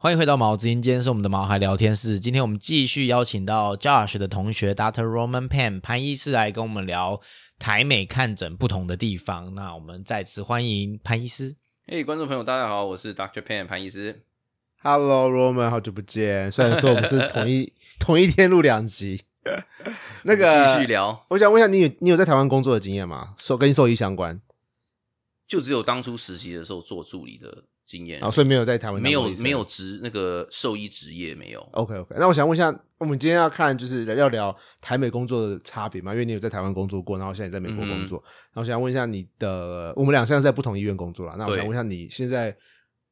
欢迎回到毛子音，今天是我们的毛孩聊天室。今天我们继续邀请到 Josh 的同学 Dr. Roman Pan 潘医师来跟我们聊台美看诊不同的地方。那我们再次欢迎潘医师。嘿，观众朋友，大家好，我是 Dr. Pan 潘医师。Hello Roman，好久不见。虽然说我们是同一 同一天录两集，那个继续聊，我想问一下，你有你有在台湾工作的经验吗？兽跟兽医相关，就只有当初实习的时候做助理的经验，然后所以没有在台湾没有没有职那个兽医职业没有。OK OK，那我想问一下，我们今天要看就是要聊台美工作的差别嘛？因为你有在台湾工作过，然后现在你在美国工作，然后想问一下你的，我们俩现在在不同医院工作了，那我想对问一下你现在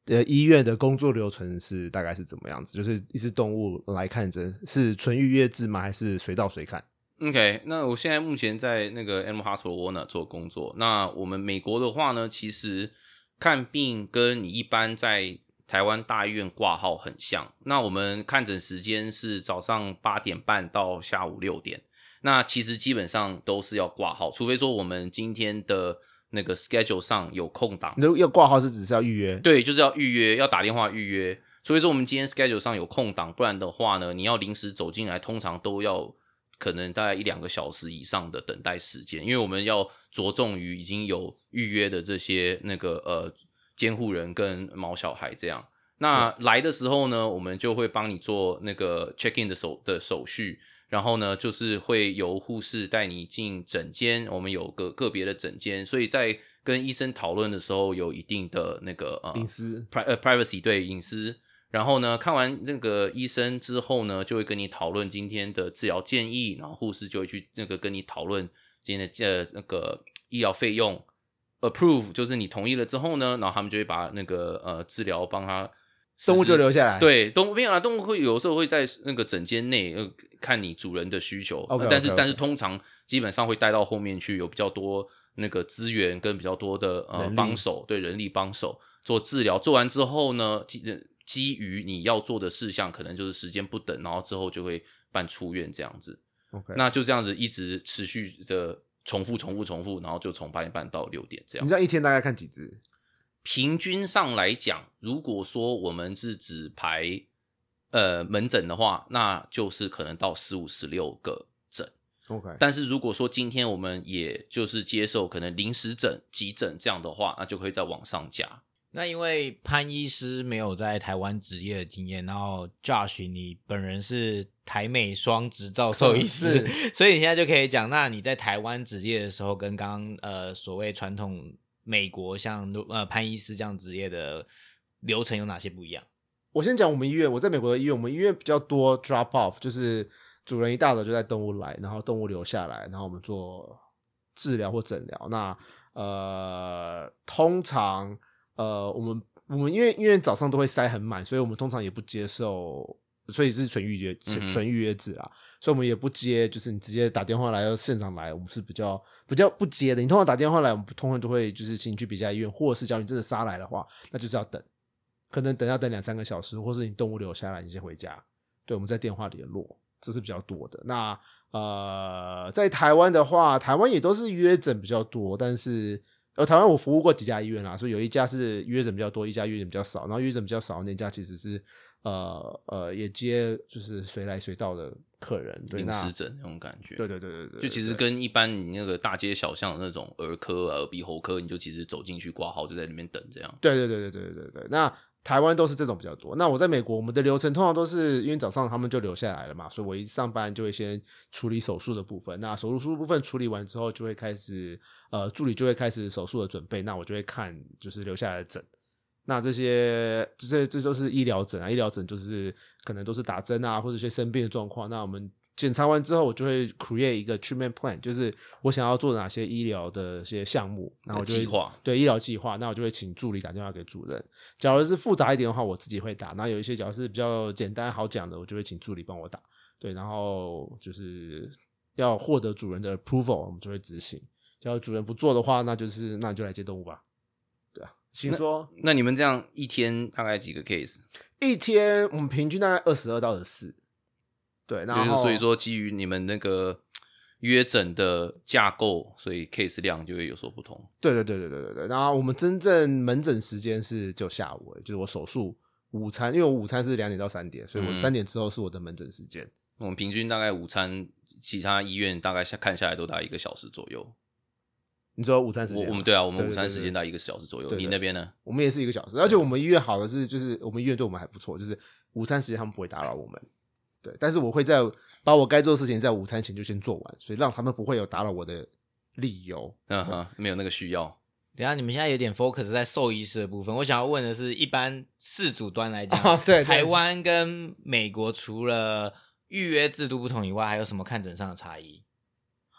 的医院的工作流程是大概是怎么样子？就是一只动物来看诊是纯预约制吗？还是随到随看？OK，那我现在目前在那个 Animal Hospital Warner 做工作。那我们美国的话呢，其实看病跟你一般在台湾大医院挂号很像。那我们看诊时间是早上八点半到下午六点。那其实基本上都是要挂号，除非说我们今天的那个 schedule 上有空档你，都要挂号是只是要预约？对，就是要预约，要打电话预约。所以说我们今天 schedule 上有空档，不然的话呢，你要临时走进来，通常都要可能大概一两个小时以上的等待时间，因为我们要着重于已经有预约的这些那个呃监护人跟毛小孩这样。那来的时候呢，我们就会帮你做那个 check in 的手的手续，然后呢，就是会由护士带你进诊间，我们有个个别的诊间，所以在跟医生讨论的时候有一定的那个呃隐私 pri 呃 privacy 对隐私。然后呢，看完那个医生之后呢，就会跟你讨论今天的治疗建议，然后护士就会去那个跟你讨论今天的呃那个医疗费用，approve 就是你同意了之后呢，然后他们就会把那个呃治疗帮他动物就留下来。对，动物没有啦，动物会有时候会在那个诊间内呃看你主人的需求。但是但是通常基本上会带到后面去，有比较多那个资源跟比较多的呃帮手，对人力帮手做治疗，做完之后呢，基于你要做的事项，可能就是时间不等，然后之后就会办出院这样子，OK，那就这样子一直持续的重复重复重复，然后就从八点半到六点这样你知。道一天大概看几只？平均上来讲，如果说我们是只排呃门诊的话，那就是可能到十五、十六个诊。OK，但是如果说今天我们也就是接受可能临时诊、急诊这样的话，那就可以再往上加。那因为潘医师没有在台湾职业的经验，然后 Josh 你本人是台美双执照兽医师，所以你现在就可以讲，那你在台湾职业的时候，跟刚刚呃所谓传统美国像呃潘医师这样职业的流程有哪些不一样？我先讲我们医院，我在美国的医院，我们医院比较多 drop off，就是主人一大早就带动物来，然后动物留下来，然后我们做治疗或诊疗。那呃，通常呃，我们我们因为因为早上都会塞很满，所以我们通常也不接受，所以是纯预约纯预约制啊，所以我们也不接，就是你直接打电话来要现场来，我们是比较比较不接的。你通常打电话来，我们通常都会就是请你去别家医院，或者是叫你真的杀来的话，那就是要等。可能等要等两三个小时，或是你动物留下来，你先回家。对，我们在电话联络，这是比较多的。那呃，在台湾的话，台湾也都是约诊比较多，但是呃，台湾我服务过几家医院啦，所以有一家是约诊比较多，一家约诊比较少。然后约诊比较少那家其实是呃呃也接就是随来随到的客人，临时诊那种感觉。对对对对对，就其实跟一般你那个大街小巷的那种儿科、耳鼻喉科，你就其实走进去挂号就在里面等这样。对对对对对对对对。那台湾都是这种比较多。那我在美国，我们的流程通常都是因为早上他们就留下来了嘛，所以我一上班就会先处理手术的部分。那手术部分处理完之后，就会开始呃助理就会开始手术的准备。那我就会看就是留下来的诊。那这些这这都是医疗诊啊，医疗诊就是可能都是打针啊，或者一些生病的状况。那我们检查完之后，我就会 create 一个 treatment plan，就是我想要做哪些医疗的一些项目，然后我就计划对医疗计划，那我就会请助理打电话给主任。假如是复杂一点的话，我自己会打；那有一些假如是比较简单好讲的，我就会请助理帮我打。对，然后就是要获得主人的 approval，我们就会执行。假如主人不做的话，那就是那你就来接动物吧。对啊，请说。那你们这样一天大概几个 case？一天我们平均大概二十二到二十四。对，然后所以说基于你们那个约诊的架构，所以 case 量就会有所不同。对对对对对对对。然后我们真正门诊时间是就下午就是我手术午餐，因为我午餐是两点到三点，所以我嗯三点之后是我的门诊时间。我们平均大概午餐，其他医院大概下看下来都大概一个小时左右。你说午餐时我间吗？我们对啊，我们午餐时间大概一个小时左右。对对你那边呢？我们也是一个小时，而且我们医院好的是，就是我们医院对我们还不错，就是午餐时间他们不会打扰我们。对，但是我会在把我该做的事情在午餐前就先做完，所以让他们不会有打扰我的理由。嗯哼，没有那个需要。等下你们现在有点 focus 在兽医师的部分，我想要问的是，一般事主端来讲，啊对 对台湾跟美国除了预约制度不同以外，还有什么看诊上的差异？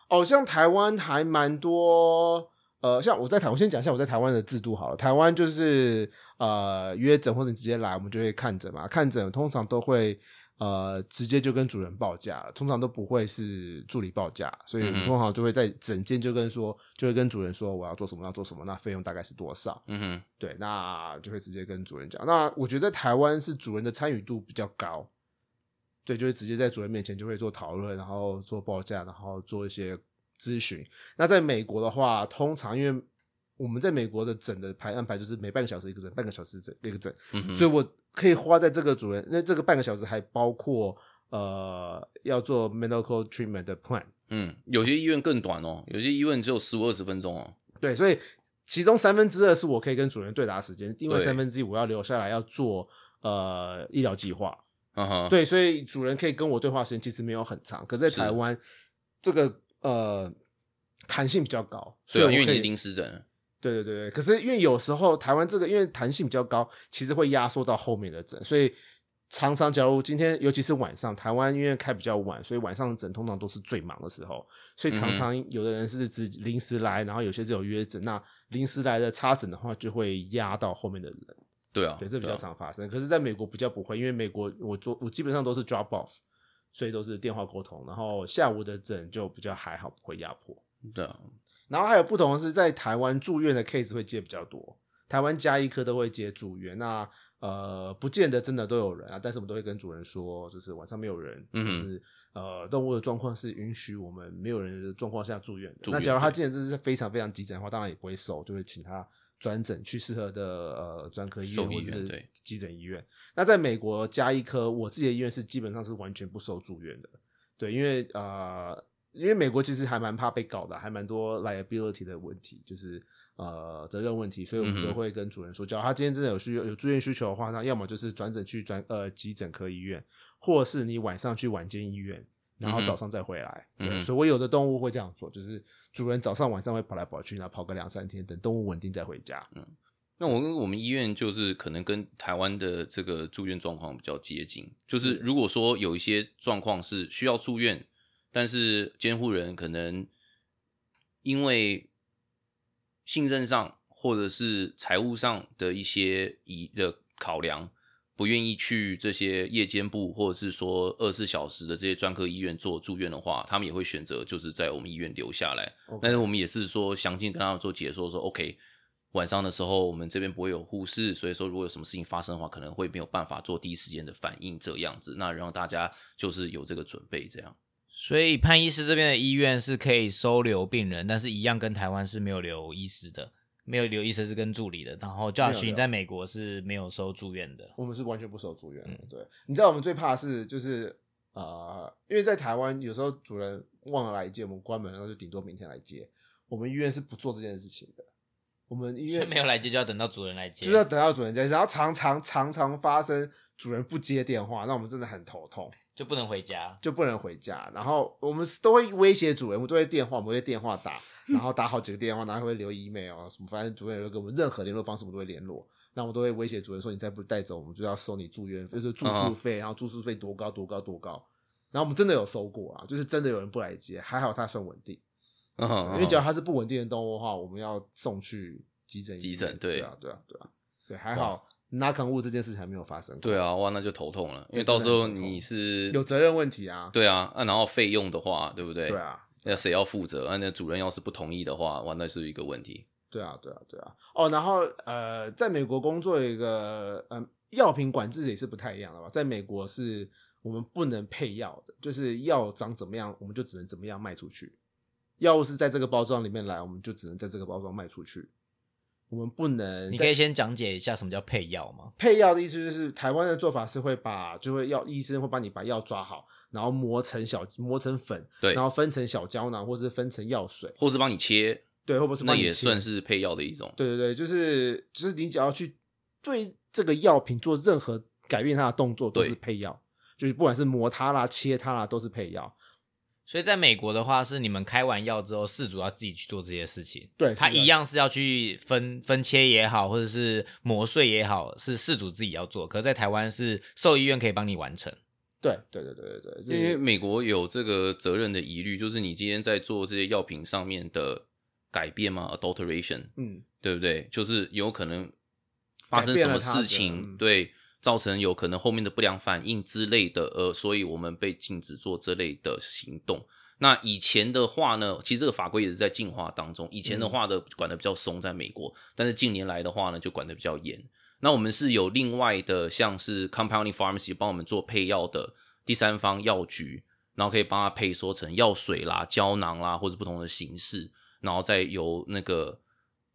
哦，像台湾还蛮多，呃，像我在台，我先讲一下我在台湾的制度好了。台湾就是呃约诊或者你直接来，我们就会看诊嘛。看诊通常都会呃直接就跟主人报价了，通常都不会是助理报价，所以通常就会在整间就跟说，就会跟主人说我要做什么要做什么，那费用大概是多少？嗯哼，对，那就会直接跟主人讲。那我觉得台湾是主人的参与度比较高，对，就会直接在主人面前就会做讨论，然后做报价，然后做一些咨询。那在美国的话，通常因为我们在美国的诊的排安排就是每半个小时一个诊，半个小时诊一个诊，嗯，所以我可以花在这个主人，那这个半个小时还包括呃要做 medical treatment 的 plan。嗯，有些医院更短哦，有些医院只有十五二十分钟哦。对，所以其中三分之二是我可以跟主人对答时间，另外三分之一我要留下来要做呃医疗计划。嗯哼，对，所以主人可以跟我对话时间其实没有很长，可是在台湾这个呃弹性比较高，所对因为你临时诊，对对对对，可是因为有时候台湾这个因为弹性比较高，其实会压缩到后面的诊，所以常常假如今天尤其是晚上，台湾因为开比较晚，所以晚上诊通常都是最忙的时候，所以常常有的人是只临时来，然后有些是有约诊，那临时来的插诊的话，就会压到后面的人，对啊，对，这比较啊常发生。可是在美国比较不会，因为美国我做我基本上都是 drop off，所以都是电话沟通，然后下午的诊就比较还好，不会压迫。对啊，然后还有不同的是，在台湾住院的 case 会接比较多，台湾加医科都会接住院。那呃，不见得真的都有人啊，但是我们都会跟主人说，就是晚上没有人，嗯就是呃，动物的状况是允许我们没有人的状况下住院的。院那假如他对今天真的是非常非常急诊的话，当然也不会收，就会请他转诊去适合的呃专科医院或者是急诊医院。那在美国加医科，我自己的医院是基本上是完全不收住院的。对，因为呃，因为美国其实还蛮怕被搞的，还蛮多 liability 的问题，就是呃责任问题，所以我们都会跟主人说，只要他今天真的有需有住院需求的话，那要么就是转诊去专呃急诊科医院，或是你晚上去晚间医院。然后早上再回来，嗯哼所以我有的动物会这样做，就是主人早上晚上会跑来跑去，然后跑个两三天，等动物稳定再回家。嗯那我跟我们医院就是可能跟台湾的这个住院状况比较接近，就是是如果说有一些状况是需要住院，但是监护人可能因为信任上或者是财务上的一些疑的考量，不愿意去这些夜间部或者是说二十四小时的这些专科医院做住院的话，他们也会选择就是在我们医院留下来。但是我们也是说详尽跟他们做解说说，OK，晚上的时候我们这边不会有护士，所以说如果有什么事情发生的话，可能会没有办法做第一时间的反应这样子，那让大家就是有这个准备这样。所以潘医师这边的医院是可以收留病人，但是一样跟台湾是没有留医师的，没有留医师是跟助理的。然后没 Josh 你在美国是没有收住院的。我们是完全不收住院的。嗯对，你知道我们最怕的是就是呃，因为在台湾有时候主人忘了来接，我们关门，然后就顶多明天来接。我们医院是不做这件事情的。我们医院 没有来接就要等到主人来接，就是要等到主人接，然后常常常常发生主人不接电话，那我们真的很头痛，就不能回家。就不能回家。然后我们都会威胁主人，我们都会电话，我们会电话打，然后打好几个电话，然后会留 email 什么，反正主人会给我们任何联络方式，我们都会联络。那我们都会威胁主人说，你再不带走，我们就要收你住院费，就是住宿费，然后住宿费多高多高多高。然后我们真的有收过啊，就是真的有人不来接，还好他算稳定。嗯，因为只要它是不稳定的动物的话，我们要送去急诊。急诊对对啊，对啊，对啊，对，还好 knock on wood 这件事情还没有发生过。对啊，哇，那就头痛了，因对为到时候你是有责任问题啊。对啊，啊，然后费用的话，对不对？对，啊，那谁要负责？啊，那主人要是不同意的话，哇，那是一个问题。对啊，对啊，对啊。哦，然后呃，在美国工作有一个嗯，药品管制也是不太一样的吧？在美国是我们不能配药的，就是药长怎么样，我们就只能怎么样卖出去。药物是在这个包装里面来，我们就只能在这个包装卖出去。我们不能。你可以先讲解一下什么叫配药吗？配药的意思就是台湾的做法是会把，就会药医生会帮你把药抓好，然后磨成小磨成粉，对然后分成小胶囊，或是分成药水，或是帮你切，对，或者是帮你切那也算是配药的一种。对对对，就是就是你只要去对这个药品做任何改变它的动作，都是配药，就是不管是磨它啦、切它啦，都是配药。所以在美国的话，是你们开完药之后，事主要自己去做这些事情。对，他一样是要去分分切也好，或者是磨碎也好，是事主自己要做。可是在台湾是兽医院可以帮你完成。对对对对对对，因为美国有这个责任的疑虑，就是你今天在做这些药品上面的改变嘛，adulteration，嗯，对不对？就是有可能发生什么事情，嗯对，造成有可能后面的不良反应之类的，呃，所以我们被禁止做这类的行动。那以前的话呢，其实这个法规也是在进化当中。以前的话的管的比较松，在美国，但是近年来的话呢，就管的比较严。那我们是有另外的，像是 compounding pharmacy 帮我们做配药的第三方药局，然后可以帮他配缩成药水啦、胶囊啦，或者不同的形式，然后再由那个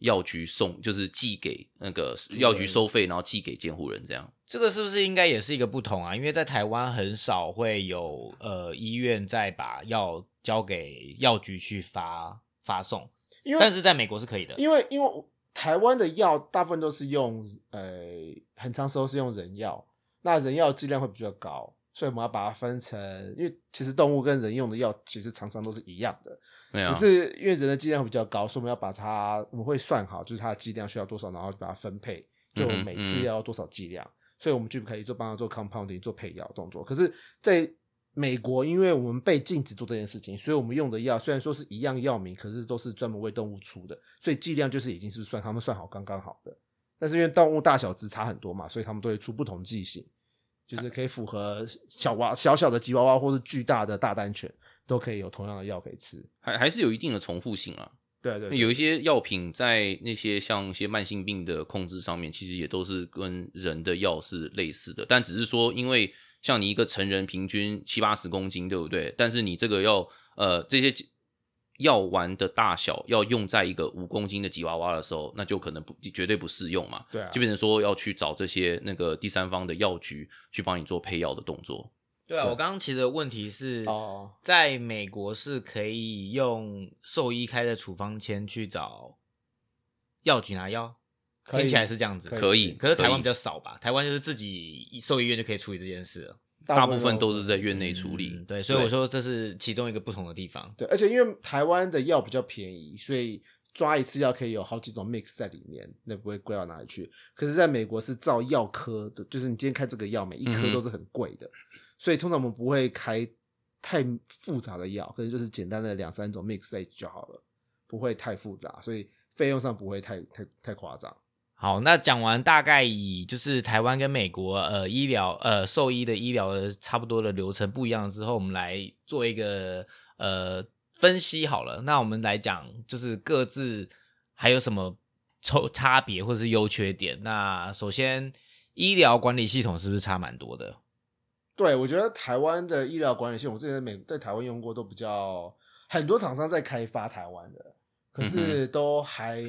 药局送，就是寄给那个药局收费，然后寄给监护人这样。这个是不是应该也是一个不同啊？因为在台湾很少会有呃医院再把药交给药局去发发送，因为但是在美国是可以的。因为因为台湾的药大部分都是用呃，很长时候是用人药，那人药剂量会比较高，所以我们要把它分成，因为其实动物跟人用的药其实常常都是一样的，只，是因为人的剂量会比较高，所以我们要把它我们会算好，就是它的剂量需要多少，然后把它分配，就每次嗯要多少剂量，所以我们就可以做帮他做 compounding 做配药动作。可是，在美国，因为我们被禁止做这件事情，所以我们用的药虽然说是一样药名，可是都是专门为动物出的，所以剂量就是已经是算他们算好刚刚好的。但是因为动物大小只差很多嘛，所以他们都会出不同剂型，就是可以符合小娃小小的吉娃娃或是巨大的大丹犬都可以有同样的药可以吃。还还是有一定的重复性啊。对对对有一些药品在那些像一些慢性病的控制上面，其实也都是跟人的药是类似的，但只是说，因为像你一个成人平均七八十公斤，对不对？但是你这个要呃这些药丸的大小要用在一个五公斤的吉娃娃的时候，那就可能不绝对不适用嘛。对啊。就变成说要去找这些那个第三方的药局去帮你做配药的动作。对啊，我刚刚其实的问题是，哦，在美国是可以用兽医开的处方签去找药局拿药，听起来是这样子，可以。可是台湾比较少吧？台湾就是自己兽医院就可以处理这件事了，大部分都是在院内处理。嗯对，所以我说这是其中一个不同的地方。对，而且因为台湾的药比较便宜，所以抓一次药可以有好几种 mix 在里面，那不会贵到哪里去。可是，在美国是照药科的，就是你今天开这个药，每一颗都是很贵的，所以通常我们不会开太复杂的药，可能就是简单的两三种 mix 在一起就好了，不会太复杂，所以费用上不会太太太夸张。好，那讲完大概以就是台湾跟美国呃医疗呃兽医的医疗的差不多的流程不一样之后，我们来做一个呃分析好了。那我们来讲就是各自还有什么抽差别或者是优缺点。那首先医疗管理系统是不是差蛮多的？对，我觉得台湾的医疗管理系统，我之前在美在台湾用过，都比较很多厂商在开发台湾的，可是都还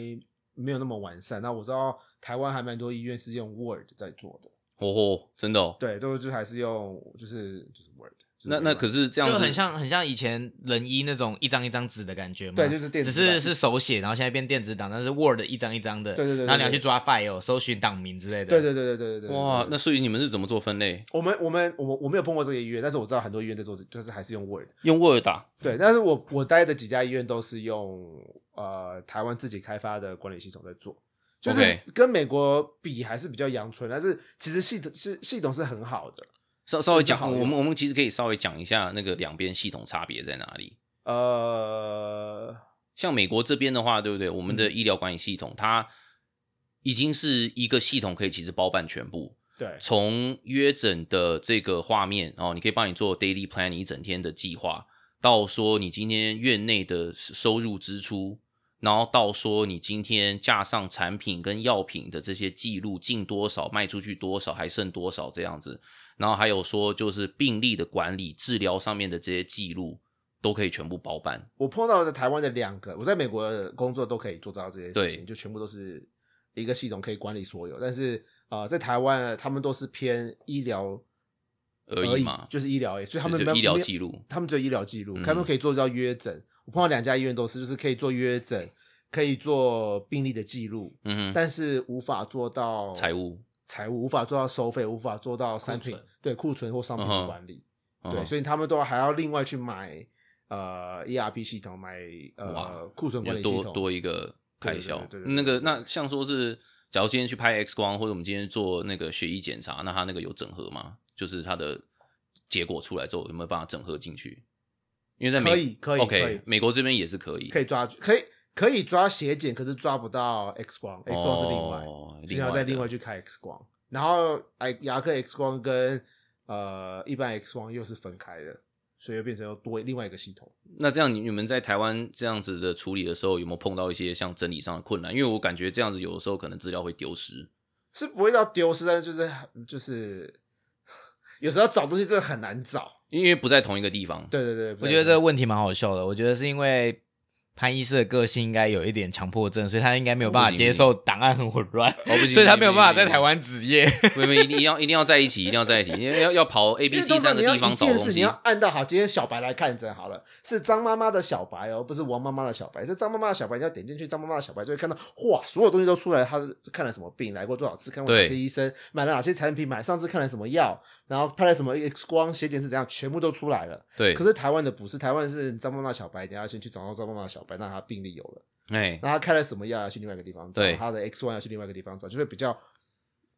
没有那么完善。那我知道台湾还蛮多医院是用 Word 在做的，哦吼，真的哦。对，都是还是用就是就是 Word 就是那那可是这样子就很像很像以前人医那种一张一张纸的感觉嘛。对就是电子只是版是手写，然后现在变电子档，但是 Word 一张一张的。对对对然后你要去抓 file、搜寻档名之类的。对对对对对对对哇，那所以你们是怎么做分类？我们我们我我没有碰过这个医院，但是我知道很多医院在做，就是还是用 Word。用 Word 打？对，但是我我待的几家医院都是用呃台湾自己开发的管理系统在做，就是跟美国比还是比较阳春，但是其实系统是系统是很好的。稍稍微讲，我们我们其实可以稍微讲一下那个两边系统差别在哪里。呃，像美国这边的话，对不对？我们嗯的医疗管理系统，它已经是一个系统，可以其实包办全部。对从约诊的这个画面哦，你可以帮你做 daily plan 你一整天的计划，到说你今天院内的收入支出，然后到说你今天架上产品跟药品的这些记录进多少，卖出去多少，还剩多少这样子，然后还有说就是病例的管理、治疗上面的这些记录，都可以全部包办。我碰到的台湾的两个，我在美国的工作都可以做到这些事情，就全部都是一个系统可以管理所有，但是呃，在台湾他们都是偏医疗而而已嘛就是医疗所以他们没有就医疗记录他们只有医疗记录，嗯他们可以做到约诊。我碰到两家医院都是，就是可以做约诊，可以做病历的记录，嗯哼，但是无法做到财务，财务无法做到收费，无法做到商品对库存或商品的管理。对，嗯所以他们都还要另外去买呃 ERP 系统，买呃哇库存管理系统。多一个开销对对对对。对那个那像说是，假如今天去拍 X 光，或者我们今天做那个血液检查，那他那个有整合吗？就是它的结果出来之后，有没有办法整合进去？因为在美可以可以 OK，以美国这边也是可以，可以抓，可以可以抓血检，可是抓不到 X 光，X 光是另外，哦所以要再另外去开 X 光。然后哎，牙科 X 光跟呃一般 X 光又是分开的，所以又变成又多另外一个系统。那这样你你们在台湾这样子的处理的时候，有没有碰到一些像整理上的困难？因为我感觉这样子有的时候可能资料会丢失。是不会到丢失，但是就是就是有时候找东西真的很难找。因为不在同一个地方，对对对，我觉得这个问题蛮好笑的。我觉得是因为潘医师的个性应该有一点强迫症，所以他应该没有办法接受档案很混乱，哦不行 所以他没有办法在台湾执业。没没一定要一定要在一起，一定要在一起，因为要要跑 A、B、C 三个地方一件事，找东西你要。按到好，今天小白来看诊好了，是张妈妈的小白哦，不是王妈妈的小白，是张妈妈的小白。你要点进去，张妈妈的小白就会看到，哇，所有东西都出来，他看了什么病，来过多少次，看过哪些医生，买了哪些产品，买上次看了什么药，然后拍了什么 X 光，血检是怎样，全部都出来了。对可，是台湾的不是，台湾是张妈妈小白，你要先去找到张妈妈的小白，那他病例有了，哎，那他开了什么药要去另外一个地方找，对。她的 X one 要去另外一个地方找，就会比较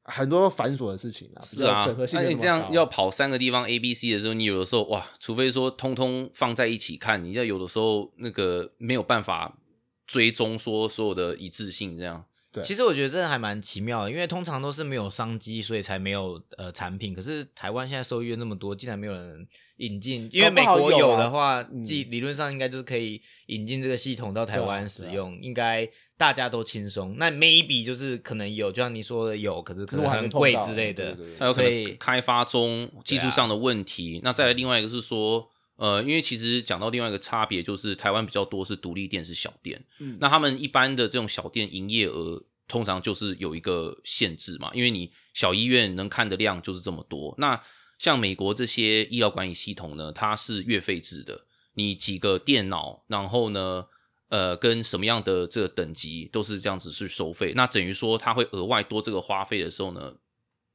很多繁琐的事情啊，比是啊。较整合，性那你这样要跑三个地方 A、B、C 的时候，你有的时候哇，除非说通通放在一起看，你要有的时候那个没有办法追踪说所有的一致性，这样对其实我觉得这还蛮奇妙的，因为通常都是没有商机，所以才没有呃产品。可是台湾现在收益院那么多，竟然没有人引进，因为美国有的话，嗯即理论上应该就是可以引进这个系统到台湾使用，应该大家都轻松。那 maybe 就是可能有，就像你说的有，可是可可是很贵之类的对对对。还有可所以能开发中技术上的问题。那再来另外一个是说，呃，因为其实讲到另外一个差别，就是台湾比较多是独立店是小店，嗯那他们一般的这种小店营业额通常就是有一个限制嘛，因为你小医院能看的量就是这么多。那像美国这些医疗管理系统呢，它是月费制的，你几个电脑，然后呢，呃，跟什么样的这个等级都是这样子去收费。那等于说，它会额外多这个花费的时候呢，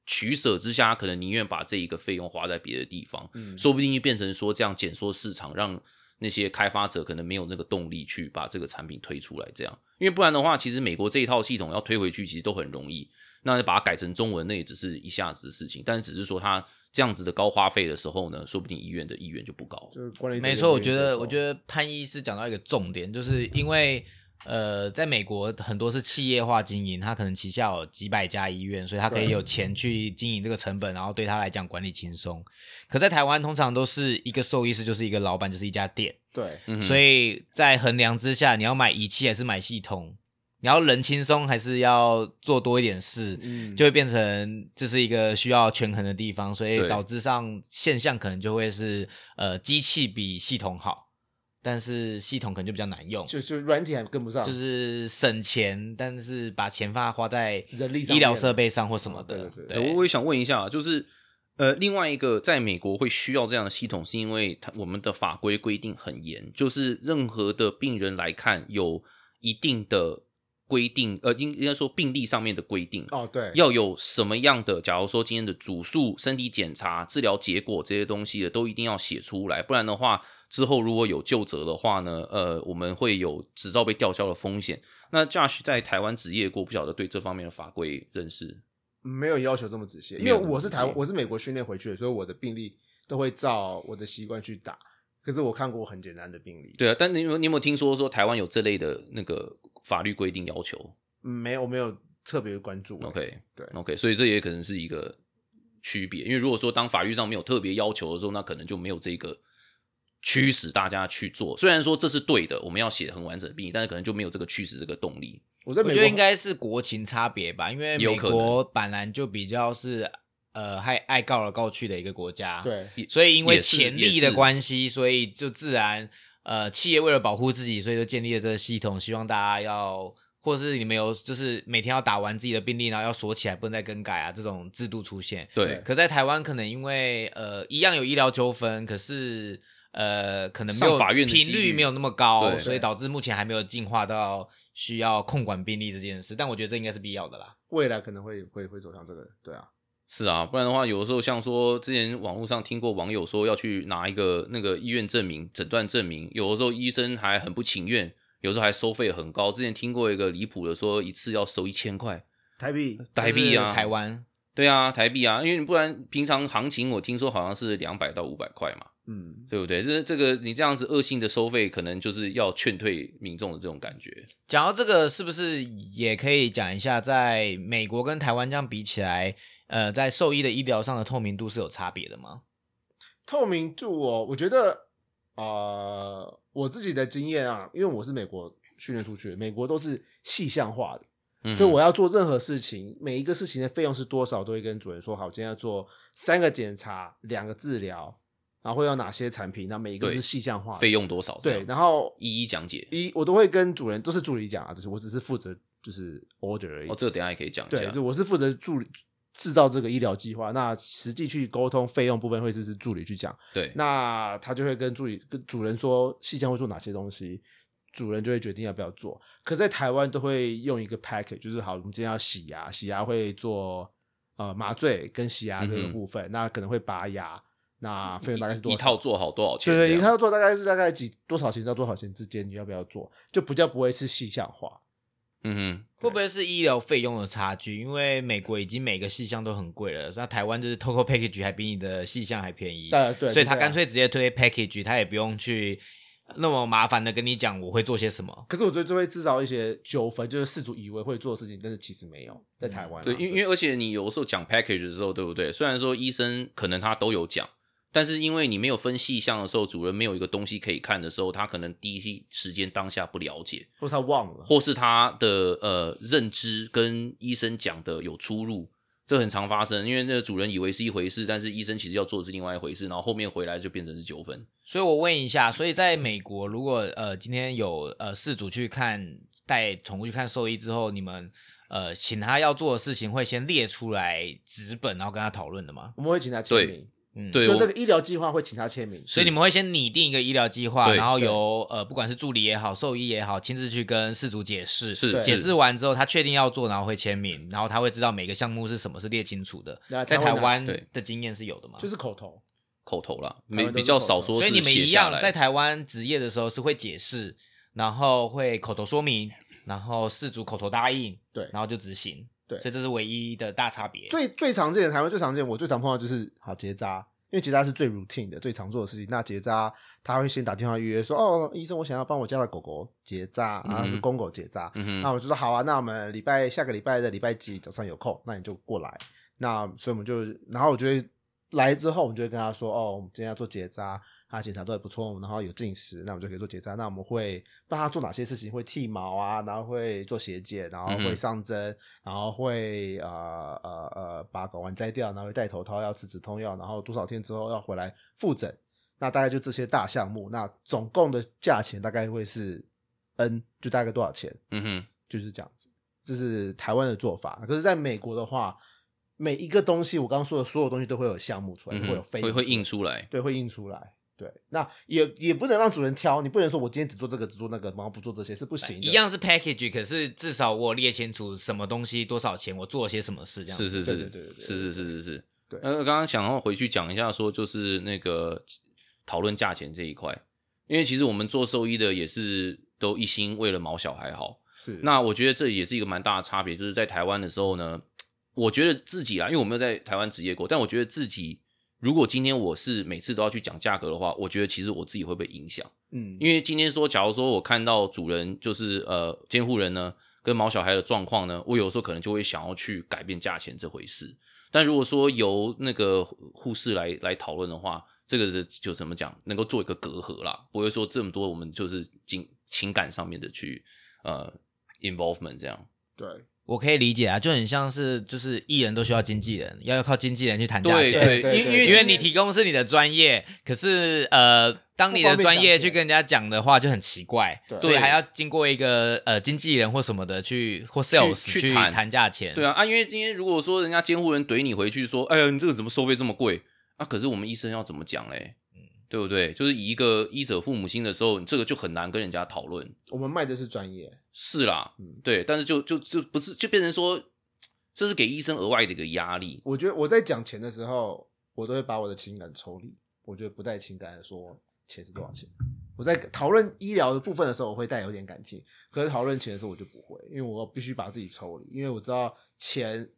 取舍之下，可能宁愿把这一个费用花在别的地方，嗯说不定就变成说这样减缩市场，让那些开发者可能没有那个动力去把这个产品推出来。这样，因为不然的话，其实美国这一套系统要推回去，其实都很容易。那把它改成中文，那也只是一下子的事情。但是只是说它这样子的高花费的时候呢，说不定医院的意愿就不高。就是管理没错，我觉得，我觉得潘医师讲到一个重点，就是因为呃，在美国很多是企业化经营，他可能旗下有几百家医院，所以他可以有钱去经营这个成本，然后对他来讲管理轻松。可在台湾，通常都是一个兽医师就是一个老板，就是一家店，对，嗯所以在衡量之下，你要买仪器还是买系统？你要人轻松还是要做多一点事？嗯，就会变成这是一个需要权衡的地方，所以导致上现象可能就会是呃机器比系统好，但是系统可能就比较难用，就就软体还跟不上，就是省钱，但是把钱花花在人力上医疗设备上或什么的。哦对对对呃我我也想问一下，就是呃，另外一个在美国会需要这样的系统，是因为它我们的法规规定很严，就是任何的病人来看有一定的规定，呃，应应该说病历上面的规定。哦，对，要有什么样的？假如说今天的主诉、身体检查、治疗结果这些东西的，都一定要写出来，不然的话，之后如果有就责的话呢，呃，我们会有执照被吊销的风险。那 Josh 在台湾执业过，不晓得对这方面的法规认识？没有要求这么仔细，因为我是台我是美国训练回去的，所以我的病例都会照我的习惯去打。可是我看过很简单的病例，对啊，但你有你有没有听说说台湾有这类的那个法律规定要求嗯没有我没有特别关注。？OK，对 OK，所以这也可能是一个区别，因为如果说当法律上没有特别要求的时候，那可能就没有这个驱使大家去做。虽然说这是对的，我们要写很完整的病历，但是可能就没有这个驱使这个动力。我我在美国觉得应该是国情差别吧，因为美国本来就比较是呃爱爱告来告去的一个国家，，对所以因为潜力的关系，所以就自然呃企业为了保护自己，所以就建立了这个系统，希望大家要或是你们有就是每天要打完自己的病历，然后要锁起来，不能再更改啊这种制度出现。对，可在台湾可能因为呃一样有医疗纠纷，可是呃可能没有法院频率没有那么高，对所以导致目前还没有进化到需要控管病例这件事。但我觉得这应该是必要的啦。未来可能会会会走向这个，对啊，是啊，不然的话，有的时候像说之前网络上听过网友说要去拿一个那个医院证明、诊断证明，有的时候医生还很不情愿，有时候还收费很高。之前听过一个离谱的，说一次要收一千块台币台币啊，台湾对啊，台币啊，因为你不然平常行情我听说好像是两百到五百块嘛，嗯，对不对？这这个你这样子恶性的收费，可能就是要劝退民众的这种感觉。讲到这个，是不是也可以讲一下，在美国跟台湾这样比起来，呃，在兽医的医疗上的透明度是有差别的吗？透明度哦，我觉得呃，我自己的经验啊，因为我是美国训练出去的，美国都是细项化的，嗯所以我要做任何事情，每一个事情的费用是多少，都会跟主人说好，今天要做三个检查，两个治疗，然后会有哪些产品，那每一个都是细项化的费用多少这对，然后一一讲解。一我都会跟主人都是助理讲啊，就是我只是负责就是 order 而已。哦，这个等一下也可以讲一对，下。就我是负责助理制造这个医疗计划，那实际去沟通费用部分会是是助理去讲，对，那他就会跟助理跟主人说细项会做哪些东西，主人就会决定要不要做。可在台湾都会用一个 package，就是好，我们今天要洗牙，洗牙会做呃麻醉跟洗牙这个部分，那可能会拔牙，那费用大概是多少？一套做好多少钱？对对，这样你看要做大概是大概几多少钱到多少钱之间，你要不要做？就比较不会是细项化。嗯哼会不会是医疗费用的差距？因为美国已经每个细项都很贵了，那台湾就是 total package 还比你的细项还便宜，呃，对，所以他干脆直接推 package，他也不用去那么麻烦的跟你讲我会做些什么。可是我觉得就会制造一些纠纷，就是事主以为会做的事情，但是其实没有，在台湾对，因为因为而且你有的时候讲 package 的时候，对不对？虽然说医生可能他都有讲，但是因为你没有分细项的时候，主人没有一个东西可以看的时候，他可能第一时间当下不了解，或是他忘了，或是他的呃认知跟医生讲的有出入。这很常发生，因为那个主人以为是一回事，但是医生其实要做的是另外一回事，然后后面回来就变成是纠纷。所以我问一下，所以在美国，如果呃今天有呃事主去看带宠物去看兽医之后，你们呃请他要做的事情会先列出来纸本，然后跟他讨论的吗？我们会请他签名，嗯，对，就那个医疗计划会请他签名，所以你们会先拟定一个医疗计划，然后由呃不管是助理也好，兽医也好，亲自去跟事主解释，是是解释完之后，他确定要做，然后会签名，然后他会知道每个项目是什么是列清楚的。那在台湾的经验是有的吗？就是口头，口头啦，没比较少说所以你们一样在台湾执业的时候是会解释，然后会口头说明，然后事主口头答应，对然后就执行，对所以这是唯一的大差别。最最常见的台湾最常见，我最常碰到就是好结扎，因为结扎是最 routine 的、最常做的事情。那结扎他会先打电话预约说，哦，医生，我想要帮我家的狗狗结扎，然后是公狗结扎。嗯，那我就说好啊，那我们礼拜下个礼拜的礼拜几早上有空，那你就过来。那所以我们就，然后我就会来之后，我们就会跟他说，哦，我们今天要做结扎，他检查都还不错，然后有进食，那我们就可以做结扎。那我们会帮他做哪些事情？会剃毛啊，然后会做血检，然后会上针，然后会呃呃呃把睾丸摘掉，然后会戴头套，要吃止痛药，然后多少天之后要回来复诊。那大概就这些大项目，那总共的价钱大概会是 N，就大概多少钱？嗯哼，就是这样子，这是台湾的做法。可是，在美国的话，每一个东西我刚刚说的所有东西都会有项目出来，嗯会有费会会印出来。对，会印出来。对，那也也不能让主人挑，你不能说我今天只做这个，只做那个，然后不做这些是不行的。一样是 package，可是至少我列清楚什么东西多少钱，我做了些什么事，这样子是是是对对对对对是是是是是。对那，刚刚想要回去讲一下，说就是那个讨论价钱这一块，因为其实我们做兽医的也是都一心为了毛小孩好。是那我觉得这也是一个蛮大的差别，就是在台湾的时候呢，我觉得自己啦，因为我没有在台湾职业过，但我觉得自己如果今天我是每次都要去讲价格的话，我觉得其实我自己会被影响。嗯，因为今天说，假如说我看到主人就是呃监护人呢跟毛小孩的状况呢，我有时候可能就会想要去改变价钱这回事。但如果说由那个护士来来讨论的话，这个的就怎么讲，能够做一个隔阂啦，不会说这么多我们就是情情感上面的去呃 involvement 这样。对，我可以理解啊，就很像是就是艺人都需要经纪人，要靠经纪人去谈价钱。对对，因因为因为你提供是你的专业，可是呃，当你的专业去跟人家讲的话就很奇怪，对所以还要经过一个呃经纪人或什么的去或 sales 去去谈谈价钱。对啊啊，因为今天如果说人家监护人怼你回去说，哎呀，你这个怎么收费这么贵啊？可是我们医生要怎么讲嘞？对不对？就是以一个医者父母心的时候，你这个就很难跟人家讨论。我们卖的是专业，是啦，嗯对，但是就就就不是，就变成说，这是给医生额外的一个压力。我觉得我在讲钱的时候，我都会把我的情感抽离，我觉得不带情感的说钱是多少钱。我在讨论医疗的部分的时候，我会带有点感情；可是讨论钱的时候，我就不会，因为我必须把自己抽离，因为我知道钱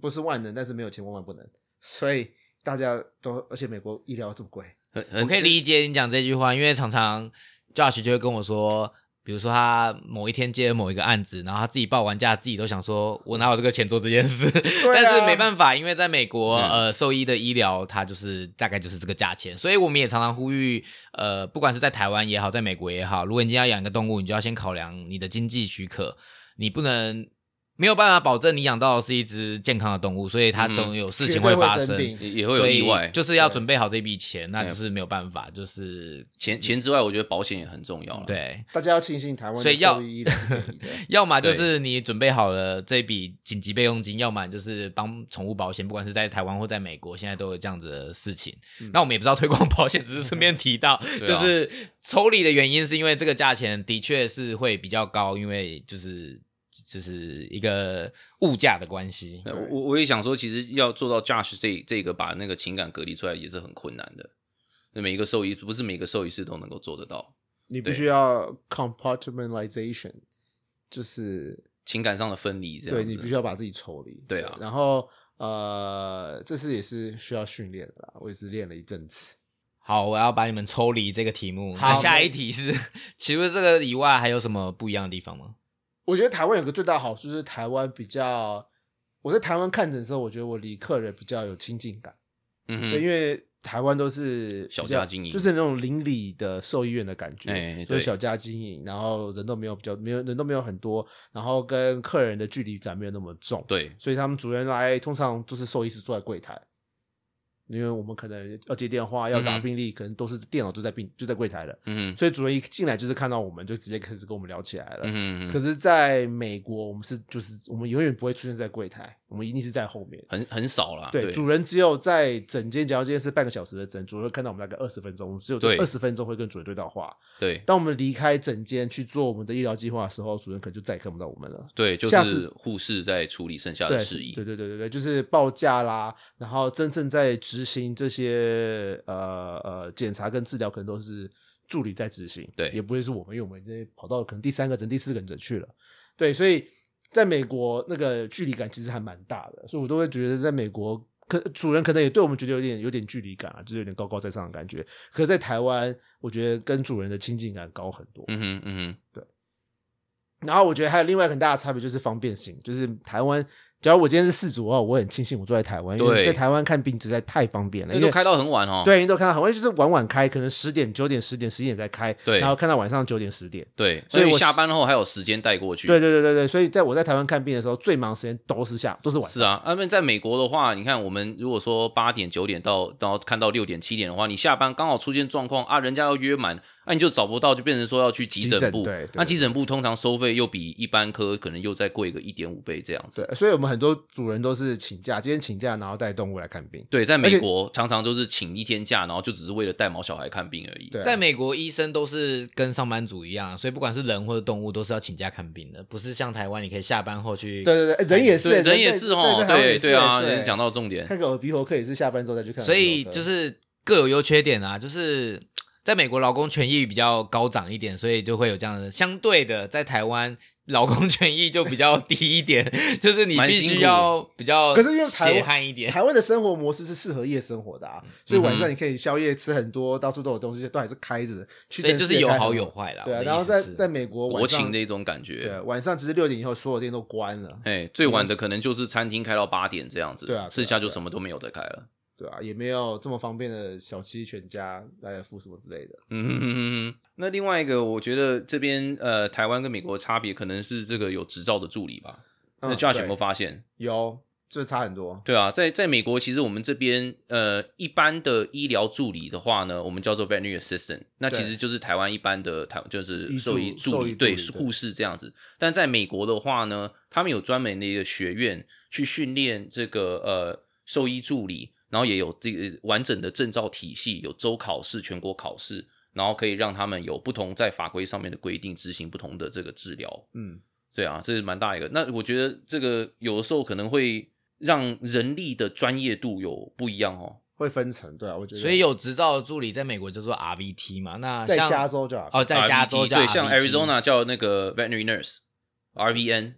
不是万能，但是没有钱万万不能。所以大家都，而且美国医疗这么贵，我可以理解你讲这句话，因为常常 Josh 就会跟我说，比如说他某一天接了某一个案子，然后他自己报完价，自己都想说，我哪有这个钱做这件事？啊但是没办法，因为在美国，嗯呃，兽医的医疗它就是大概就是这个价钱，所以我们也常常呼吁，呃，不管是在台湾也好，在美国也好，如果你今天要养一个动物，你就要先考量你的经济许可，你不能。没有办法保证你养到的是一只健康的动物，所以它总有事情会发生，生也也会有意外。就是要对准备好这笔钱，那就是没有办法，就是钱钱之外，我觉得保险也很重要了。，对，大家要庆幸台湾所以要。要么就是你准备好了这笔紧急备用金，要么就是帮宠物保险，不管是在台湾或在美国，现在都有这样子的事情。那我们也不知道推广保险，只是顺便提到，就是抽离的原因是因为这个价钱的确是会比较高，因为就是就是一个物价的关系。我我我也想说，其实要做到 Josh 这这个把那个情感隔离出来也是很困难的。那每一个兽医不是每个兽医师都能够做得到，你必须要 compartmentalization，就是情感上的分离这样。对你必须要把自己抽离。对啊然后呃，这次也是需要训练的啦，我也是练了一阵子。好，我要把你们抽离这个题目。好那下一题是，除了这个以外，还有什么不一样的地方吗？我觉得台湾有个最大的好处是台湾比较，我在台湾看诊的时候，我觉得我离客人比较有亲近感。嗯哼，因为台湾都是小家经营就是那种邻里的兽医院的感觉，哎对就是小家经营，然后人都没有比较没有人都没有很多，然后跟客人的距离感没有那么重，对，所以他们主人来通常都是兽医师坐在柜台，因为我们可能要接电话、要打病历，可能都是电脑就在病就在柜台了，嗯，所以主任一进来就是看到我们就直接开始跟我们聊起来了。嗯可是，在美国，我们是就是我们永远不会出现在柜台，我们一定是在后面。很很少啦。对，主人只有在整间，假如今天是半个小时的诊，主人会看到我们大概二十分钟，只有对二十分钟会跟主人对到话。对当我们离开整间去做我们的医疗计划的时候，主人可能就再也看不到我们了。对，就下是次护士在处理剩下的事宜。对对对对对，就是报价啦，然后真正在执行这些呃呃检查跟治疗，可能都是助理在执行，对也不会是我们，因为我们这些跑到可能第三个诊、第四个诊去了，对，所以在美国那个距离感其实还蛮大的，所以我都会觉得在美国。可主人可能也对我们觉得有点有点距离感啊，就是有点高高在上的感觉。可是，在台湾，我觉得跟主人的亲近感高很多。嗯哼嗯哼，对然后我觉得还有另外一个很大的差别就是方便性，就是台湾，假如我今天是四组的话，我很庆幸我住在台湾，因为在台湾看病实在太方便了，因为都开到很晚哦。对，因为都开到很晚，就是晚晚开，可能十点、九点、十点、十一点再开，对然后看到晚上九点、十点。对，所以我下班后还有时间带过去。对对对对对，所以在我在台湾看病的时候，最忙的时间都是下都是晚上。是啊，那么在美国的话，你看我们如果说八点九点到然后看到六点七点的话，你下班刚好出现状况啊，人家要约满，那、你就找不到，就变成说要去急诊部。那急诊部通常收费又比一般科可能又再贵个一点五倍这样子。对，所以我们很多主人都是请假，今天请假，然后带动物来看病。对，在美国常常都是请一天假，然后就只是为了带毛小孩看病而已。对啊在美国，医生都是跟上班族一样，所以不管是人或者动物，都是要请假看病的，不是像台湾你可以下班后去。对对对，哎人也是，人也是哦，对对啊，对讲到重点。看个耳鼻喉科也是下班之后再去看。所以就是各有优缺点啊，就是在美国劳工权益比较高涨一点，所以就会有这样的相对的，在台湾劳工权益就比较低一点，就是你必须要比较可是因为台湾一点。台湾的生活模式是适合夜生活的啊，所以晚嗯上你可以宵夜吃很多，到处都有东西，都还是开着。去所以就是有好有坏啦。对啊，然后在在美国国情的一种感觉。对晚上其实六点以后所有店都关了，哎，最晚的可能就是餐厅开到八点这样子，对啊剩下就什么都没有得开了。对啊，也没有这么方便的小七全家、来付什么之类的。嗯哼哼哼，那另外一个，我觉得这边呃，台湾跟美国的差别可能是这个有执照的助理吧。那嗯 Josh 对有没有发现？有，这差很多。对啊，在在美国，其实我们这边呃一般的医疗助理的话呢，我们叫做 veterinary assistant，那其实就是台湾一般的台就是兽医助理对护士这样子。但在美国的话呢，他们有专门的一个学院去训练这个呃兽医助理，然后也有这个完整的证照体系，有州考试、全国考试，然后可以让他们有不同在法规上面的规定执行不同的这个治疗。嗯，对啊，这是蛮大一个。那我觉得这个有的时候可能会让人力的专业度有不一样哦。会分层，对啊，我觉得。所以有执照的助理在美国叫做 RVT 嘛，那在加州就好。哦，在加州 RVT 叫对，像 Arizona 叫那个 veterinary nurse，RVN。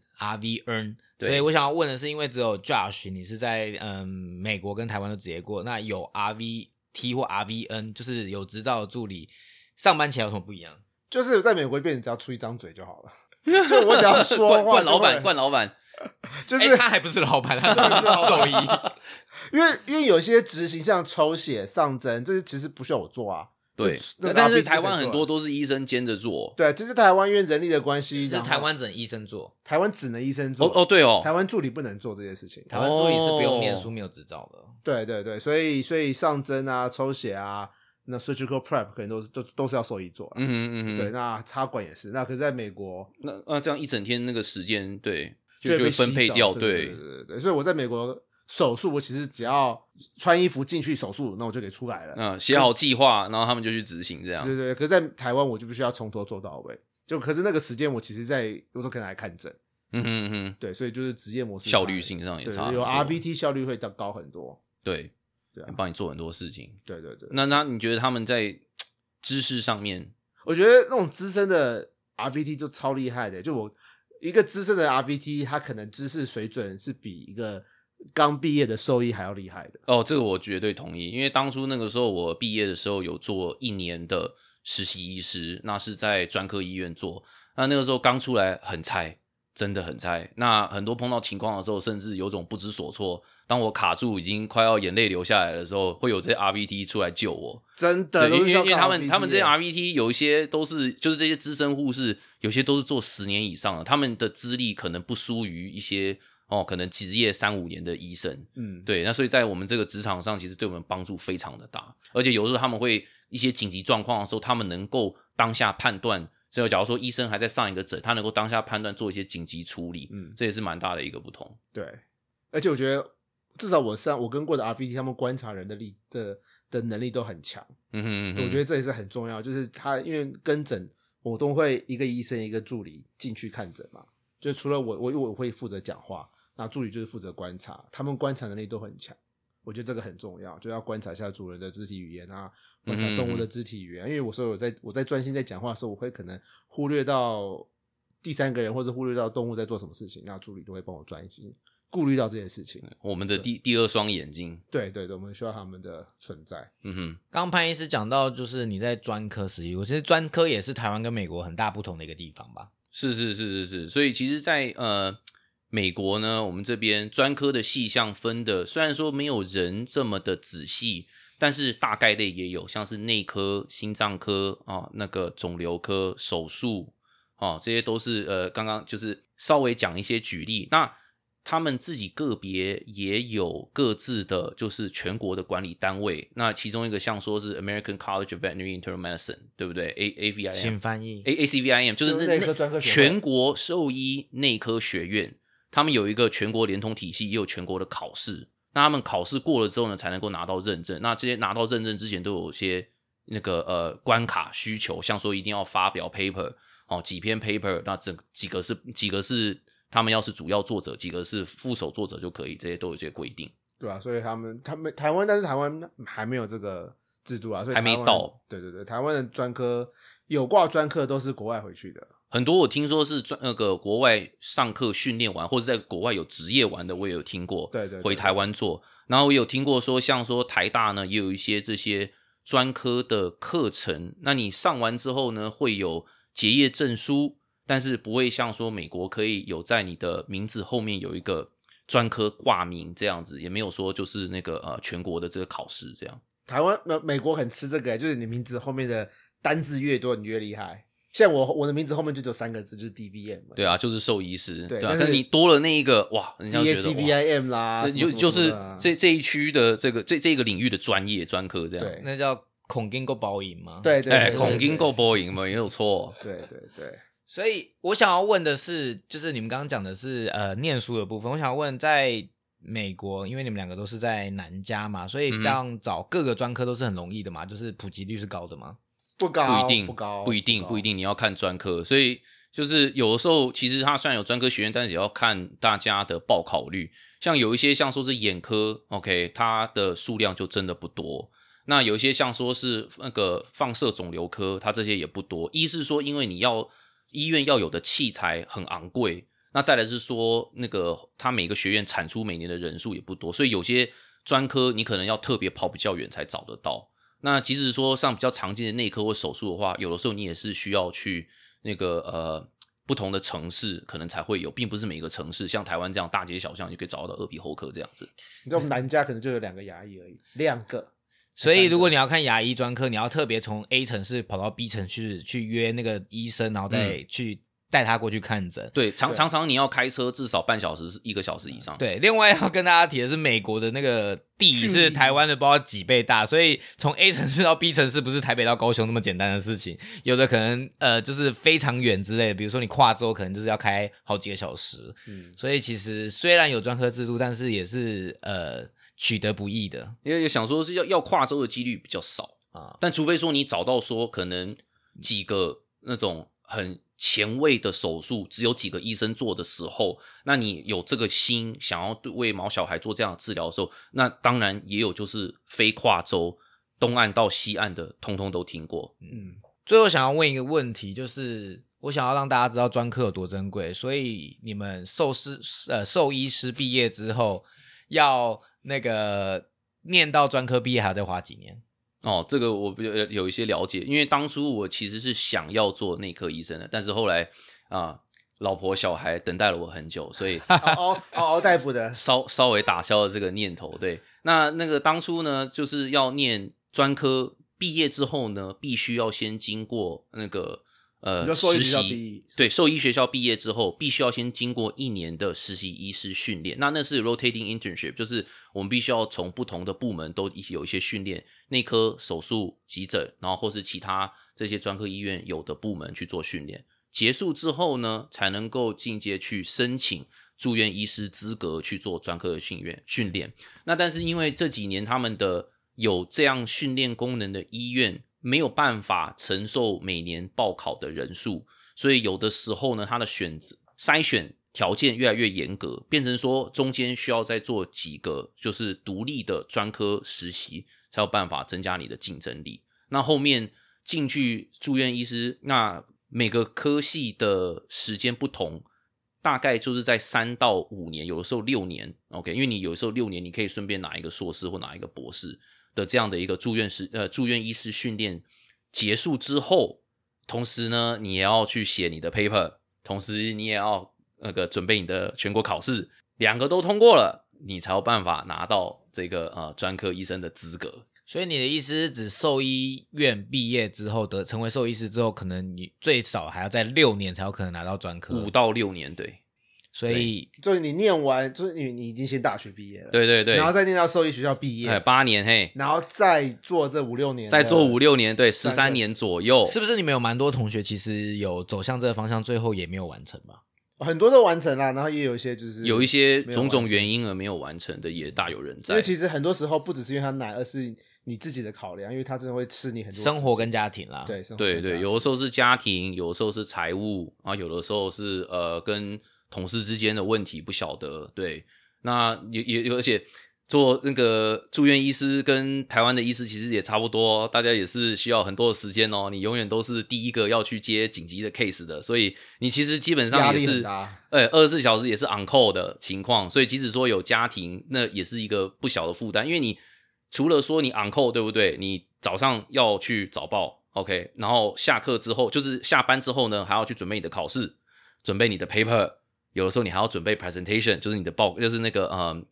所以我想要问的是，因为只有 Josh 你是在嗯美国跟台湾都职业过，那有 RVT 或 RVN，就是有执照的助理上班起来有什么不一样？就是在美国变成只要出一张嘴就好了，就我只要说冠 话就会冠老板，冠老板，哎、就是他还不是老板，他只是 兽医。因为因为有些执行像抽血、上针，这些其实不需要我做啊。对但是台湾很多都是医生兼着做。对，这是台湾因为人力的关系，是台湾整医生做，台湾只能医生做哦哦，对哦，台湾助理不能做这些事情。台湾助理是不用哦念书、没有执照的。对对对，所以所以上针啊、抽血啊，那 surgical prep 可能都是都都是要兽医做嗯。嗯哼嗯，对，那插管也是。那可是在美国那那这样一整天那个时间，对，就会被分配掉，对对对。所以我在美国手术，我其实只要穿衣服进去手术，那我就可以出来了。嗯，写好计划，然后他们就去执行，这样对。对对，可是在台湾我就必须要从头做到尾。就可是那个时间，我其实在有时候可能来看诊，嗯嗯嗯哼，对，所以就是职业模式效率性上也差有 RVT 效率会高高很多。对，对啊，帮你做很多事情。对对对。那那你觉得他们在知识上面，我觉得那种资深的 RVT 就超厉害的，就我一个资深的 RVT，他可能知识水准是比一个刚毕业的兽医还要厉害的。哦，这个我绝对同意，因为当初那个时候我毕业的时候有做一年的实习医师，那是在专科医院做，那那个时候刚出来很菜，真的很菜。那很多碰到情况的时候，甚至有种不知所措。当我卡住已经快要眼泪流下来的时候，会有这些 RVT 出来救我。真的，因为因为他们他们这些 RVT 有一些都是就是这些资深护士，有些都是做十年以上的，他们的资历可能不输于一些哦，可能职业三五年的医生。嗯，对，那所以在我们这个职场上，其实对我们帮助非常的大，而且有时候他们会一些紧急状况的时候，他们能够当下判断。所以，假如说医生还在上一个诊，他能够当下判断做一些紧急处理，嗯这也是蛮大的一个不同。对，而且我觉得至少我上我跟过的 RVT，他们观察人的力的的能力都很强。嗯哼嗯哼，我觉得这也是很重要，就是他因为跟诊，我都会一个医生一个助理进去看诊嘛，就除了我，我我会负责讲话，那助理就是负责观察，他们观察能力都很强。我觉得这个很重要，就要观察一下主人的肢体语言啊，观察动物的肢体语言。因为我说我在我在专心在讲话的时候，我会可能忽略到第三个人，或者忽略到动物在做什么事情，那助理都会帮我专心顾虑到这件事情。我们的第第二双眼睛，对对对，我们需要他们的存在。嗯哼，刚刚潘医师讲到，就是你在专科实习，我觉得专科也是台湾跟美国很大不同的一个地方吧。是是是是是，所以其实在，呃美国呢，我们这边专科的细项分的，虽然说没有人这么的仔细，但是大概类也有，像是内科、心脏科啊、那个肿瘤科、手术啊，这些都是呃，刚刚就是稍微讲一些举例。那他们自己个别也有各自的，就是全国的管理单位。那其中一个像说是 American College of Veterinary Internal Medicine，对不对？A A V I M 请翻译 A A C V I M 就是那科全国兽医内科学院，他们有一个全国联通体系，也有全国的考试。那他们考试过了之后呢，才能够拿到认证。那这些拿到认证之前，都有些那个呃关卡需求，像说一定要发表 paper 哦，几篇 paper，那整几个是几个是他们要是主要作者，几个是副手作者就可以，这些都有一些规定。对啊，所以他们他们台湾，但是台湾还没有这个制度啊，所以还没到。对对对，台湾的专科有挂专科都是国外回去的。很多我听说是专那个国外上课训练完，或者在国外有职业玩的，我也有听过。对对对回台湾做，然后我有听过说，像说台大呢，也有一些这些专科的课程。那你上完之后呢，会有结业证书，但是不会像说美国可以有在你的名字后面有一个专科挂名这样子，也没有说就是那个呃全国的这个考试这样。台湾呃美国很吃这个，就是你名字后面的单字越多，你越厉害。像我我的名字后面就只有三个字，就是 DVM 嘛。对啊，就是兽医师，对啊。但是但你多了那一个，哇，人家觉得哇，DACVIM 啦，这什么什么就就是这这一区的这个这这个领域的专业专科这样。对那叫恐金够包赢吗？。对对哎，对孔金够包赢嘛，没有错。对对对，所以我想要问的是，就是你们刚刚讲的是呃念书的部分，我想要问在美国，因为你们两个都是在南加嘛，所以嗯这样找各个专科都是很容易的嘛，就是普及率是高的嘛。不高不一定，不高，不一定，高不一。定，你要看专科，所以就是有的时候，其实它虽然有专科学院，但是也要看大家的报考率。像有一些像说是眼科，OK，它的数量就真的不多。那有一些像说是那个放射肿瘤科，它这些也不多。一是说，因为你要医院要有的器材很昂贵，那再来是说，那个它每个学院产出每年的人数也不多，所以有些专科你可能要特别跑比较远才找得到。那即使说像比较常见的内科或手术的话，有的时候你也是需要去那个呃不同的城市，可能才会有，并不是每个城市像台湾这样大街小巷就可以找到耳鼻喉科这样子。你知道我们南家可能就有两个牙医而已，两个。所以如果你要看牙医专科，你要特别从 A 城市跑到 B 城市去约那个医生，然后再去带他过去看诊。对，常常常你要开车至少半小时一个小时以上。对，另外要跟大家提的是，美国的那个地是台湾的不知道几倍大，所以从 A 城市到 B 城市不是台北到高雄那么简单的事情，有的可能呃就是非常远之类的，比如说你跨州可能就是要开好几个小时，嗯，所以其实虽然有专科制度，但是也是呃取得不易的因为想说是要要跨州的几率比较少，啊。但除非说你找到说可能几个那种很前卫的手术，只有几个医生做的时候，那你有这个心想要对为毛小孩做这样的治疗的时候，那当然也有就是非跨州东岸到西岸的，通通都听过。嗯，最后想要问一个问题，就是我想要让大家知道专科有多珍贵，所以你们兽师呃兽医师毕业之后，要那个念到专科毕业还要再花几年？哦，这个我比较有一些了解，因为当初我其实是想要做内科医生的，但是后来啊、老婆小孩等待了我很久，所以 嗷嗷嗷嗷待哺的，稍稍微打消了这个念头。对，那那个当初呢，就是要念专科，毕业之后呢，必须要先经过那个呃实习，对，兽医学校毕业之后，必须要先经过一年的实习医师训练。那那是 rotating internship，就是我们必须要从不同的部门都一起有一些训练，内科、手术、急诊，然后或是其他这些专科医院有的部门去做训练。结束之后呢，才能够进阶去申请住院医师资格去做专科的训练训练。那但是因为这几年他们的有这样训练功能的医院没有办法承受每年报考的人数，所以有的时候呢，他的选择筛选条件越来越严格，变成说中间需要再做几个就是独立的专科实习，才有办法增加你的竞争力。那后面进去住院医师，那每个科系的时间不同，大概就是在三到五年，有的时候六年。OK，因为你有的时候六年，你可以顺便拿一个硕士或拿一个博士的这样的一个住院师呃住院医师训练结束之后，同时呢，你也要去写你的 paper，同时你也要那个准备你的全国考试，两个都通过了，你才有办法拿到这个呃专科医生的资格。所以你的意思是指兽医院毕业之后的成为兽医师之后，可能你最少还要在六年才有可能拿到专科。五。到六年，对。所以就是你念完，就是你你已经先大学毕业了，，对对对，然后再念到兽医学校毕哎业，八年嘿，然后再做这五六年，再做五，六年，对十三年左右，是不是你们有蛮多同学其实有走向这个方向，最后也没有完成吧？很多都完成了，然后也有一些就是有一些种种原因而没有完成的也大有人在因为。其实很多时候不只是因为他难，而是你自己的考量，因为他真的会吃你很多生活跟家庭啦，对生活对对，有的时候是家庭，有的时候是财务，然后有的时候是呃跟同事之间的问题，不晓得。对，那也也而且做那个住院医师跟台湾的医师其实也差不多，大家也是需要很多的时间哦。你永远都是第一个要去接紧急的 case 的，所以你其实基本上也是很大。呃，二十四小时也是 on call 的情况，所以即使说有家庭，那也是一个不小的负担，因为你除了说你 on call 对不对？你早上要去早报，OK，然后下课之后就是下班之后呢，还要去准备你的考试，准备你的 paper，有的时候你还要准备 presentation，就是你的报，就是那个嗯，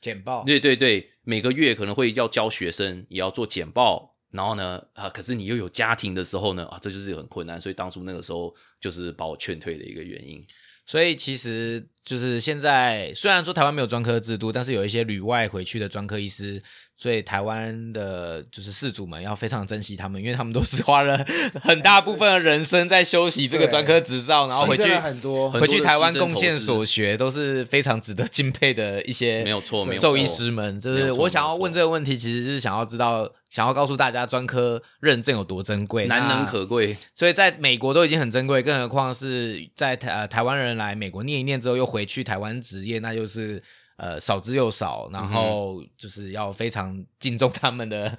简报。对对对，每个月可能会要教学生，也要做简报，然后呢，啊，可是你又有家庭的时候呢，啊，这就是很困难，所以当初那个时候就是把我劝退的一个原因。所以其实就是现在，虽然说台湾没有专科制度，但是有一些旅外回去的专科医师，所以台湾的就是事主们要非常珍惜他们，因为他们都是花了 很大部分的人生在修习这个专科执照，然后回去很多回去台湾贡献所学，都是非常值得敬佩的一些没有错没有兽医错师们。就是我想要问这个问题，其实是想要知道，想要告诉大家专科认证有多珍贵，难能可贵。所以在美国都已经很珍贵，更何况是在台呃台湾人来美国念一念之后又回去台湾职业，那就是呃少之又少，然后就是要非常敬重他们的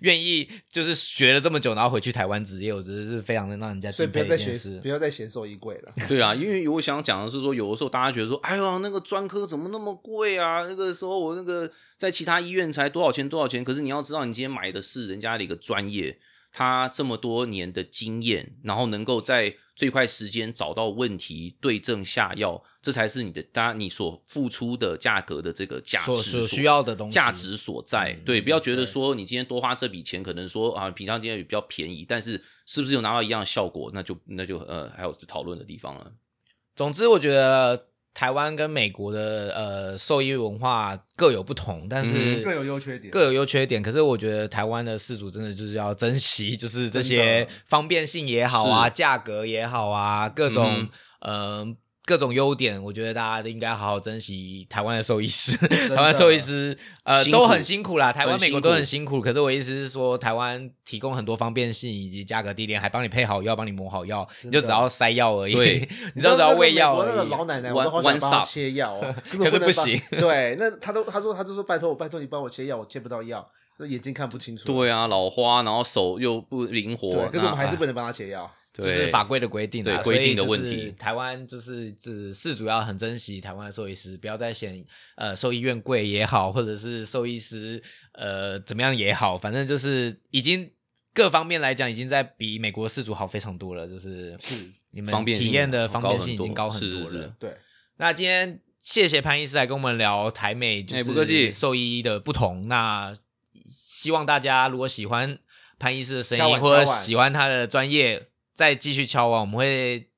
愿意就是学了这么久，然后回去台湾职业，我觉得是非常的让人家所以不要再学不。要再嫌兽衣柜了。对啊，因为我想讲的是说，有的时候大家觉得说，哎呦，那个专科怎么那么贵啊？那个时候我那个在其他医院才多少钱多少钱，可是你要知道，你今天买的是人家的一个专业，他这么多年的经验，然后能够在最快时间找到问题，对症下药，这才是你的，当然你所付出的价格的这个价值所所需要的东西价值所在。嗯对，不要觉得对说你今天多花这笔钱，可能说啊，平常今天比较便宜，但是是不是有拿到一样的效果，那就那就呃还有讨论的地方了。总之，我觉得台湾跟美国的呃兽医文化各有不同，但是嗯各有优缺点各有优缺点。可是我觉得台湾的饲主真的就是要珍惜，就是这些方便性也好啊，是价格也好啊，各种嗯呃。各种优点，我觉得大家应该好好珍惜台湾的兽医师。的台湾兽医师呃都很辛苦啦，台湾、美国都很辛苦。可是我意思是说，台湾提供很多方便性以及价格低廉，还帮你配好药，帮你磨好药，你就只要塞药而已。对 你就只要喂药我那个。老奶奶我都好想帮她切药哦，可可是不行。对，那他都他说他就说拜托我拜托你帮我切药，我切不到药，那眼睛看不清楚。对啊，老花，然后手又不灵活，对，可是我们还是不能帮他切药。就是法规的规定啦，对规定的问题台湾就是只是主要很珍惜台湾的兽医师，不要再嫌呃兽医院贵也好，或者是兽医师呃怎么样也好，反正就是已经各方面来讲，已经在比美国饲主好非常多了。就是是，你们体验的方便性已经高很多了。是是对，那今天谢谢潘医师来跟我们聊台美就是兽医的不同。那希望大家如果喜欢潘医师的声音，或者喜欢他的专业，再继续敲完，我们会。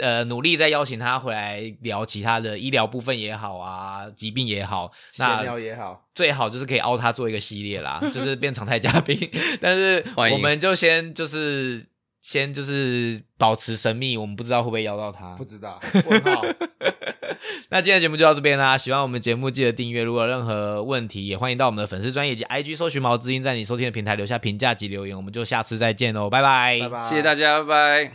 呃，努力再邀请他回来聊其他的医疗部分也好啊，疾病也好，闲聊那也好，最好就是可以凹他做一个系列啦，就是变常态嘉宾。但是我们就先就是先就是保持神秘，我们不知道会不会邀到他。不知道问号。那今天的节目就到这边啦，喜欢我们节目记得订阅，如果有任何问题也欢迎到我们的粉丝专业及 IG 搜寻毛知音，在你收听的平台留下评价及留言，我们就下次再见喽，拜拜，拜拜，谢谢大家，拜拜。